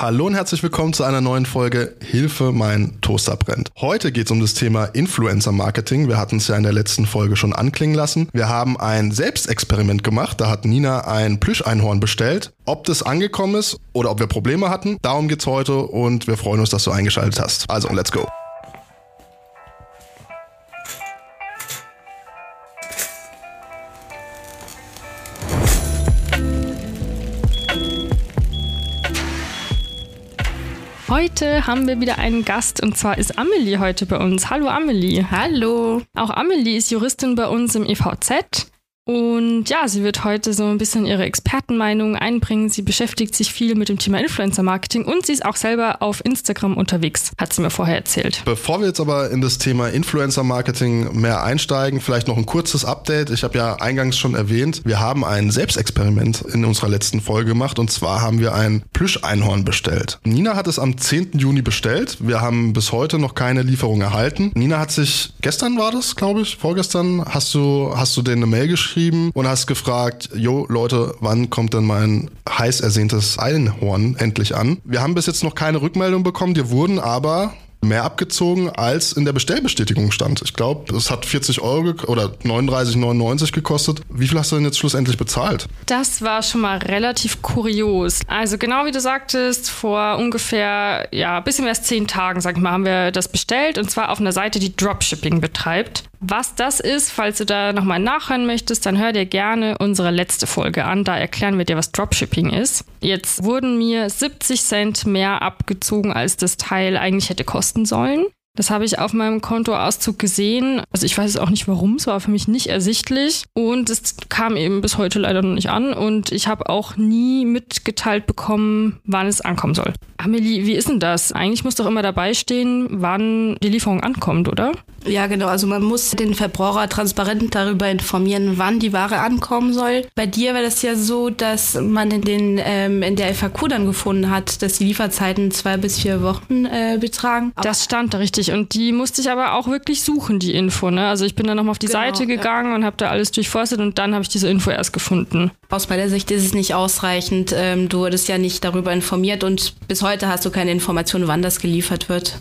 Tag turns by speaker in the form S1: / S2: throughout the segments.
S1: Hallo und herzlich willkommen zu einer neuen Folge Hilfe, mein Toaster brennt. Heute geht es um das Thema Influencer Marketing. Wir hatten es ja in der letzten Folge schon anklingen lassen. Wir haben ein Selbstexperiment gemacht. Da hat Nina ein Plüscheinhorn bestellt. Ob das angekommen ist oder ob wir Probleme hatten, darum geht's heute und wir freuen uns, dass du eingeschaltet hast. Also, let's go.
S2: Heute haben wir wieder einen Gast und zwar ist Amelie heute bei uns. Hallo Amelie.
S3: Hallo.
S2: Auch Amelie ist Juristin bei uns im EVZ und ja, sie wird heute so ein bisschen ihre Expertenmeinung einbringen. Sie beschäftigt sich viel mit dem Thema Influencer-Marketing und sie ist auch selber auf Instagram unterwegs, hat sie mir vorher erzählt.
S1: Bevor wir jetzt aber in das Thema Influencer-Marketing mehr einsteigen, vielleicht noch ein kurzes Update. Ich habe ja eingangs schon erwähnt, wir haben ein Selbstexperiment in unserer letzten Folge gemacht und zwar haben wir ein Plüscheinhorn bestellt. Nina hat es am 10. Juni bestellt. Wir haben bis heute noch keine Lieferung erhalten. Nina hat sich, gestern war das, glaube ich, vorgestern, hast du, hast du denen eine Mail geschrieben? Geschrieben und hast gefragt, jo Leute, wann kommt denn mein heiß ersehntes Einhorn endlich an? Wir haben bis jetzt noch keine Rückmeldung bekommen, dir wurden aber mehr abgezogen, als in der Bestellbestätigung stand. Ich glaube, es hat 40 Euro oder 39,99 gekostet. Wie viel hast du denn jetzt schlussendlich bezahlt?
S2: Das war schon mal relativ kurios. Also genau wie du sagtest, vor ungefähr, ja, bisschen mehr als zehn Tagen, sag ich mal, haben wir das bestellt und zwar auf einer Seite, die Dropshipping betreibt. Was das ist, falls du da nochmal nachhören möchtest, dann hör dir gerne unsere letzte Folge an. Da erklären wir dir, was Dropshipping ist. Jetzt wurden mir 70 Cent mehr abgezogen, als das Teil eigentlich hätte kosten sollen. Das habe ich auf meinem Kontoauszug gesehen. Also ich weiß auch nicht warum, es war für mich nicht ersichtlich und es kam eben bis heute leider noch nicht an und ich habe auch nie mitgeteilt bekommen, wann es ankommen soll. Amelie, wie ist denn das? Eigentlich muss doch immer dabei stehen, wann die Lieferung ankommt, oder?
S3: Ja, genau. Also man muss den Verbraucher transparent darüber informieren, wann die Ware ankommen soll. Bei dir war das ja so, dass man in, den, ähm, in der FAQ dann gefunden hat, dass die Lieferzeiten zwei bis vier Wochen äh, betragen.
S2: Das stand da richtig. Und die musste ich aber auch wirklich suchen, die Info. Ne? Also ich bin dann nochmal auf die genau, Seite gegangen ja. und habe da alles durchforstet und dann habe ich diese Info erst gefunden.
S3: Aus meiner Sicht ist es nicht ausreichend. Ähm, du wurdest ja nicht darüber informiert und bis heute hast du keine Information, wann das geliefert wird.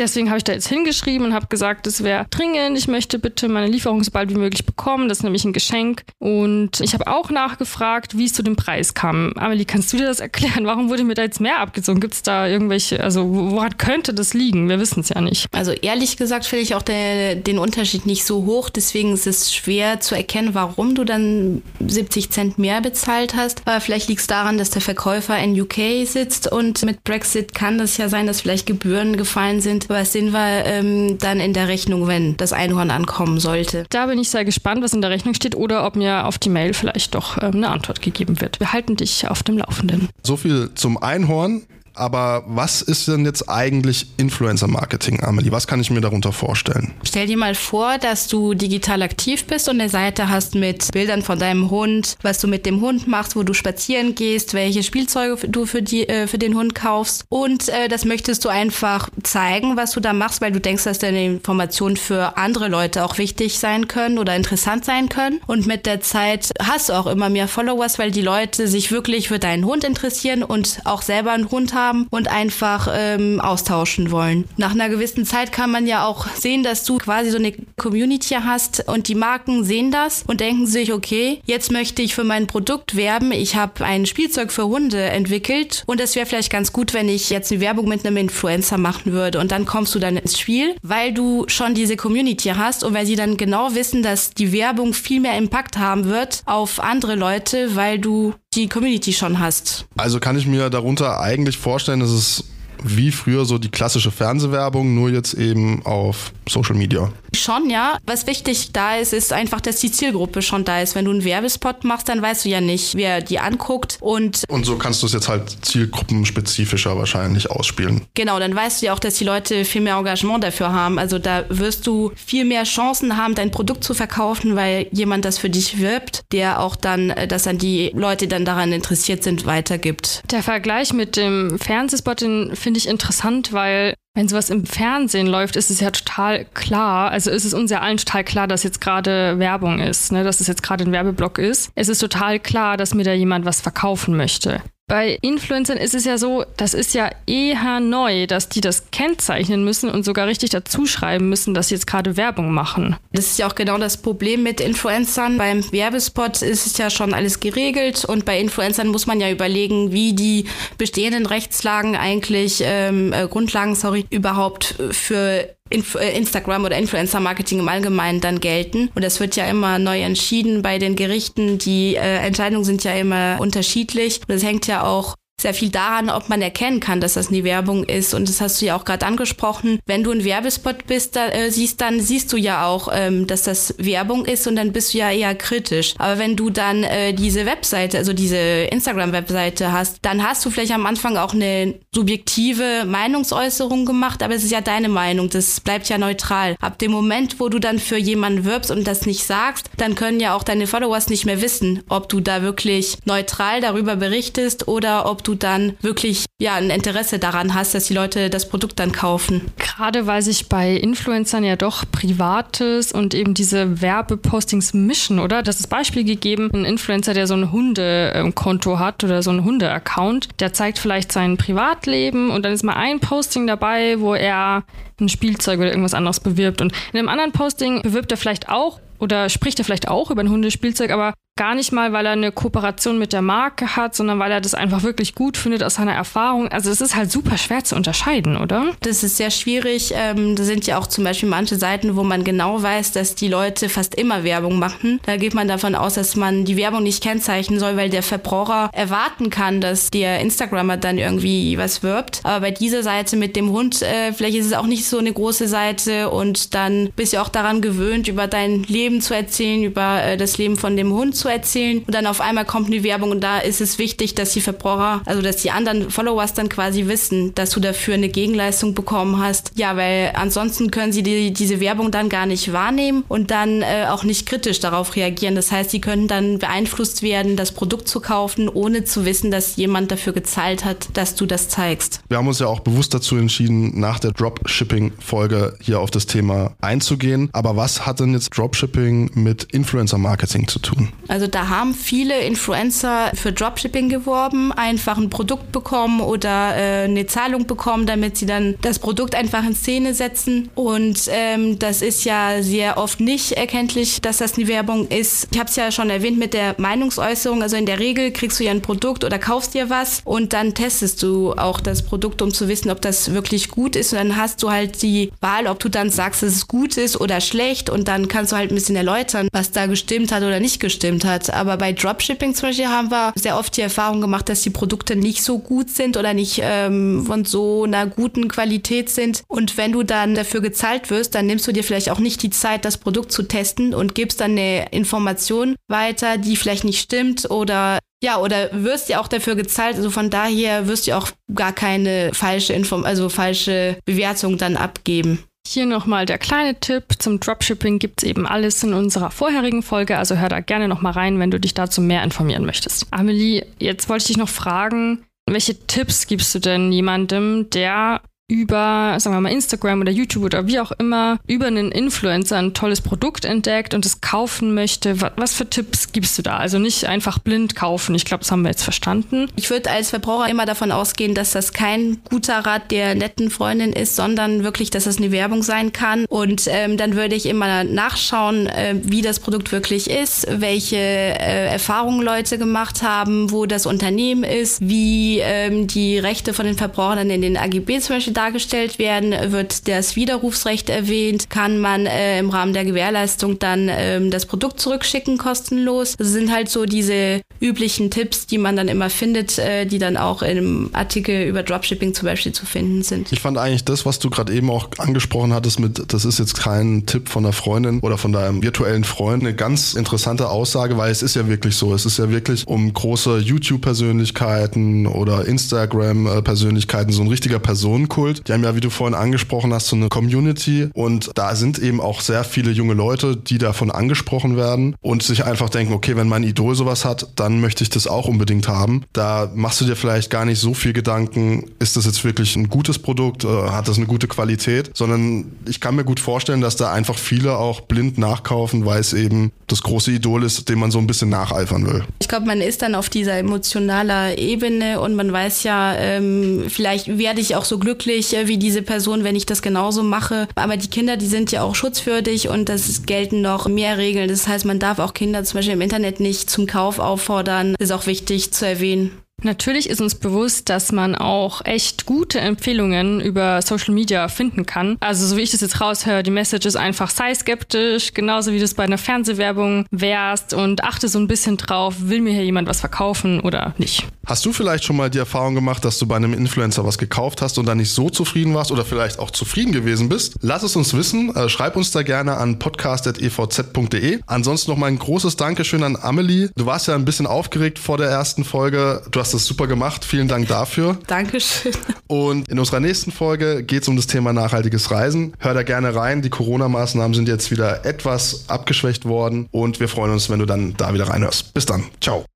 S2: Deswegen habe ich da jetzt hingeschrieben und habe gesagt, es wäre dringend. Ich möchte bitte meine Lieferung so bald wie möglich bekommen. Das ist nämlich ein Geschenk. Und ich habe auch nachgefragt, wie es zu dem Preis kam. Amelie, kannst du dir das erklären? Warum wurde mir da jetzt mehr abgezogen? Gibt es da irgendwelche, also woran könnte das liegen? Wir wissen es ja nicht.
S3: Also ehrlich gesagt finde ich auch der, den Unterschied nicht so hoch. Deswegen ist es schwer zu erkennen, warum du dann 70 Cent mehr bezahlt hast. Aber vielleicht liegt es daran, dass der Verkäufer in UK sitzt und mit Brexit kann das ja sein, dass vielleicht Gebühren gefallen sind was sehen wir ähm, dann in der Rechnung, wenn das Einhorn ankommen sollte?
S2: Da bin ich sehr gespannt, was in der Rechnung steht oder ob mir auf die Mail vielleicht doch ähm, eine Antwort gegeben wird. Wir halten dich auf dem Laufenden.
S1: So viel zum Einhorn. Aber was ist denn jetzt eigentlich Influencer-Marketing, Amelie? Was kann ich mir darunter vorstellen?
S3: Stell dir mal vor, dass du digital aktiv bist und eine Seite hast mit Bildern von deinem Hund, was du mit dem Hund machst, wo du spazieren gehst, welche Spielzeuge du für, die, äh, für den Hund kaufst. Und äh, das möchtest du einfach zeigen, was du da machst, weil du denkst, dass deine Informationen für andere Leute auch wichtig sein können oder interessant sein können. Und mit der Zeit hast du auch immer mehr Followers, weil die Leute sich wirklich für deinen Hund interessieren und auch selber einen Hund haben haben und einfach ähm, austauschen wollen. Nach einer gewissen Zeit kann man ja auch sehen, dass du quasi so eine Community hast und die Marken sehen das und denken sich, okay, jetzt möchte ich für mein Produkt werben. Ich habe ein Spielzeug für Hunde entwickelt und es wäre vielleicht ganz gut, wenn ich jetzt eine Werbung mit einem Influencer machen würde und dann kommst du dann ins Spiel, weil du schon diese Community hast und weil sie dann genau wissen, dass die Werbung viel mehr Impact haben wird auf andere Leute, weil du die Community schon hast.
S1: Also kann ich mir darunter eigentlich vorstellen, dass es wie früher so die klassische Fernsehwerbung, nur jetzt eben auf Social Media.
S3: Schon, ja. Was wichtig da ist, ist einfach, dass die Zielgruppe schon da ist. Wenn du einen Werbespot machst, dann weißt du ja nicht, wer die anguckt und.
S1: Und so kannst du es jetzt halt zielgruppenspezifischer wahrscheinlich ausspielen.
S3: Genau, dann weißt du ja auch, dass die Leute viel mehr Engagement dafür haben. Also da wirst du viel mehr Chancen haben, dein Produkt zu verkaufen, weil jemand das für dich wirbt, der auch dann äh, das an die Leute, die dann daran interessiert sind, weitergibt.
S2: Der Vergleich mit dem Fernsehspot, den finde ich interessant, weil wenn sowas im Fernsehen läuft, ist es ja total klar, also ist es uns ja allen total klar, dass jetzt gerade Werbung ist, ne? dass es jetzt gerade ein Werbeblock ist. Es ist total klar, dass mir da jemand was verkaufen möchte. Bei Influencern ist es ja so, das ist ja eher neu, dass die das kennzeichnen müssen und sogar richtig dazu schreiben müssen, dass sie jetzt gerade Werbung machen.
S3: Das ist ja auch genau das Problem mit Influencern. Beim Werbespot ist es ja schon alles geregelt und bei Influencern muss man ja überlegen, wie die bestehenden Rechtslagen eigentlich, ähm, äh, Grundlagen, sorry, überhaupt für Inf äh, Instagram oder Influencer-Marketing im Allgemeinen dann gelten. Und das wird ja immer neu entschieden bei den Gerichten. Die äh, Entscheidungen sind ja immer unterschiedlich. Und es hängt ja auch sehr viel daran, ob man erkennen kann, dass das eine Werbung ist. Und das hast du ja auch gerade angesprochen. Wenn du ein Werbespot bist, da, äh, siehst, dann siehst du ja auch, ähm, dass das Werbung ist und dann bist du ja eher kritisch. Aber wenn du dann äh, diese Webseite, also diese Instagram-Webseite hast, dann hast du vielleicht am Anfang auch eine subjektive Meinungsäußerung gemacht, aber es ist ja deine Meinung. Das bleibt ja neutral. Ab dem Moment, wo du dann für jemanden wirbst und das nicht sagst, dann können ja auch deine Followers nicht mehr wissen, ob du da wirklich neutral darüber berichtest oder ob du du dann wirklich ja ein Interesse daran hast, dass die Leute das Produkt dann kaufen.
S2: Gerade weil sich bei Influencern ja doch Privates und eben diese Werbepostings mischen, oder? Das ist Beispiel gegeben, ein Influencer, der so ein Hundekonto hat oder so ein Hunde-Account, der zeigt vielleicht sein Privatleben und dann ist mal ein Posting dabei, wo er ein Spielzeug oder irgendwas anderes bewirbt. Und in einem anderen Posting bewirbt er vielleicht auch oder spricht er vielleicht auch über ein Hundespielzeug, aber gar nicht mal, weil er eine Kooperation mit der Marke hat, sondern weil er das einfach wirklich gut findet aus seiner Erfahrung. Also es ist halt super schwer zu unterscheiden, oder?
S3: Das ist sehr schwierig. Ähm, da sind ja auch zum Beispiel manche Seiten, wo man genau weiß, dass die Leute fast immer Werbung machen. Da geht man davon aus, dass man die Werbung nicht kennzeichnen soll, weil der Verbraucher erwarten kann, dass der Instagrammer dann irgendwie was wirbt. Aber bei dieser Seite mit dem Hund, äh, vielleicht ist es auch nicht so eine große Seite und dann bist du auch daran gewöhnt, über dein Leben zu erzählen, über äh, das Leben von dem Hund zu erzählen und dann auf einmal kommt eine Werbung und da ist es wichtig, dass die Verbraucher, also dass die anderen Followers dann quasi wissen, dass du dafür eine Gegenleistung bekommen hast. Ja, weil ansonsten können sie die, diese Werbung dann gar nicht wahrnehmen und dann äh, auch nicht kritisch darauf reagieren. Das heißt, sie können dann beeinflusst werden, das Produkt zu kaufen, ohne zu wissen, dass jemand dafür gezahlt hat, dass du das zeigst.
S1: Wir haben uns ja auch bewusst dazu entschieden, nach der Dropshipping-Folge hier auf das Thema einzugehen. Aber was hat denn jetzt Dropshipping mit Influencer-Marketing zu tun?
S3: Also da haben viele Influencer für Dropshipping geworben, einfach ein Produkt bekommen oder äh, eine Zahlung bekommen, damit sie dann das Produkt einfach in Szene setzen. Und ähm, das ist ja sehr oft nicht erkenntlich, dass das eine Werbung ist. Ich habe es ja schon erwähnt mit der Meinungsäußerung. Also in der Regel kriegst du ja ein Produkt oder kaufst dir was und dann testest du auch das Produkt, um zu wissen, ob das wirklich gut ist. Und dann hast du halt die Wahl, ob du dann sagst, dass es gut ist oder schlecht. Und dann kannst du halt ein bisschen erläutern, was da gestimmt hat oder nicht gestimmt gestimmt hat. Aber bei Dropshipping zum Beispiel haben wir sehr oft die Erfahrung gemacht, dass die Produkte nicht so gut sind oder nicht ähm, von so einer guten Qualität sind. Und wenn du dann dafür gezahlt wirst, dann nimmst du dir vielleicht auch nicht die Zeit, das Produkt zu testen und gibst dann eine Information weiter, die vielleicht nicht stimmt oder ja, oder wirst ja auch dafür gezahlt. Also von daher wirst du auch gar keine falsche Inform also falsche Bewertung dann abgeben.
S2: Hier nochmal der kleine Tipp. Zum Dropshipping gibt es eben alles in unserer vorherigen Folge, also hör da gerne nochmal rein, wenn du dich dazu mehr informieren möchtest. Amelie, jetzt wollte ich dich noch fragen, welche Tipps gibst du denn jemandem, der über, sagen wir mal, Instagram oder YouTube oder wie auch immer, über einen Influencer ein tolles Produkt entdeckt und es kaufen möchte. Was für Tipps gibst du da? Also nicht einfach blind kaufen. Ich glaube, das haben wir jetzt verstanden.
S3: Ich würde als Verbraucher immer davon ausgehen, dass das kein guter Rat der netten Freundin ist, sondern wirklich, dass das eine Werbung sein kann. Und ähm, dann würde ich immer nachschauen, äh, wie das Produkt wirklich ist, welche äh, Erfahrungen Leute gemacht haben, wo das Unternehmen ist, wie ähm, die Rechte von den Verbrauchern in den AGB zum Beispiel dargestellt werden, wird das Widerrufsrecht erwähnt, kann man äh, im Rahmen der Gewährleistung dann ähm, das Produkt zurückschicken kostenlos. Das sind halt so diese üblichen Tipps, die man dann immer findet, äh, die dann auch im Artikel über Dropshipping zum Beispiel zu finden sind.
S1: Ich fand eigentlich das, was du gerade eben auch angesprochen hattest mit, das ist jetzt kein Tipp von der Freundin oder von deinem virtuellen Freund, eine ganz interessante Aussage, weil es ist ja wirklich so, es ist ja wirklich um große YouTube-Persönlichkeiten oder Instagram-Persönlichkeiten so ein richtiger Personenkult abgeholt. Die haben ja, wie du vorhin angesprochen hast, so eine Community und da sind eben auch sehr viele junge Leute, die davon angesprochen werden und sich einfach denken, okay, wenn mein Idol sowas hat, dann möchte ich das auch unbedingt haben. Da machst du dir vielleicht gar nicht so viel Gedanken, ist das jetzt wirklich ein gutes Produkt, äh, hat das eine gute Qualität, sondern ich kann mir gut vorstellen, dass da einfach viele auch blind nachkaufen, weil es eben das große Idol ist, dem man so ein bisschen nacheifern will.
S3: Ich glaube, man ist dann auf dieser emotionaler Ebene und man weiß ja, ähm, vielleicht werde ich auch so glücklich äh, wie diese Person, wenn ich das genauso mache. Aber die Kinder, die sind ja auch schutzwürdig und das gelten noch mehr Regeln. Das heißt, man darf auch Kinder zum Beispiel im Internet nicht zum Kauf auffordern. Das ist auch wichtig zu erwähnen.
S2: Natürlich ist uns bewusst, dass man auch echt gute Empfehlungen über Social Media finden kann. Also so wie ich das jetzt raushöre, die Message ist einfach, sei skeptisch, genauso wie du es bei einer Fernsehwerbung wärst und achte so ein bisschen drauf, will mir hier jemand was verkaufen oder nicht.
S1: Hast du vielleicht schon mal die Erfahrung gemacht, dass du bei einem Influencer was gekauft hast und dann nicht so zufrieden warst oder vielleicht auch zufrieden gewesen bist? Lass es uns wissen. Äh, schreib uns da gerne an podcast.evz.de. Ansonsten noch mal ein großes Dankeschön an Amelie. Du warst ja ein bisschen aufgeregt vor der ersten Folge. Du hast hast das super gemacht. Vielen Dank dafür.
S3: Dankeschön.
S1: Und in unserer nächsten Folge geht es um das Thema nachhaltiges Reisen. Hör da gerne rein. Die Corona-Maßnahmen sind jetzt wieder etwas abgeschwächt worden und wir freuen uns, wenn du dann da wieder reinhörst. Bis dann. Ciao.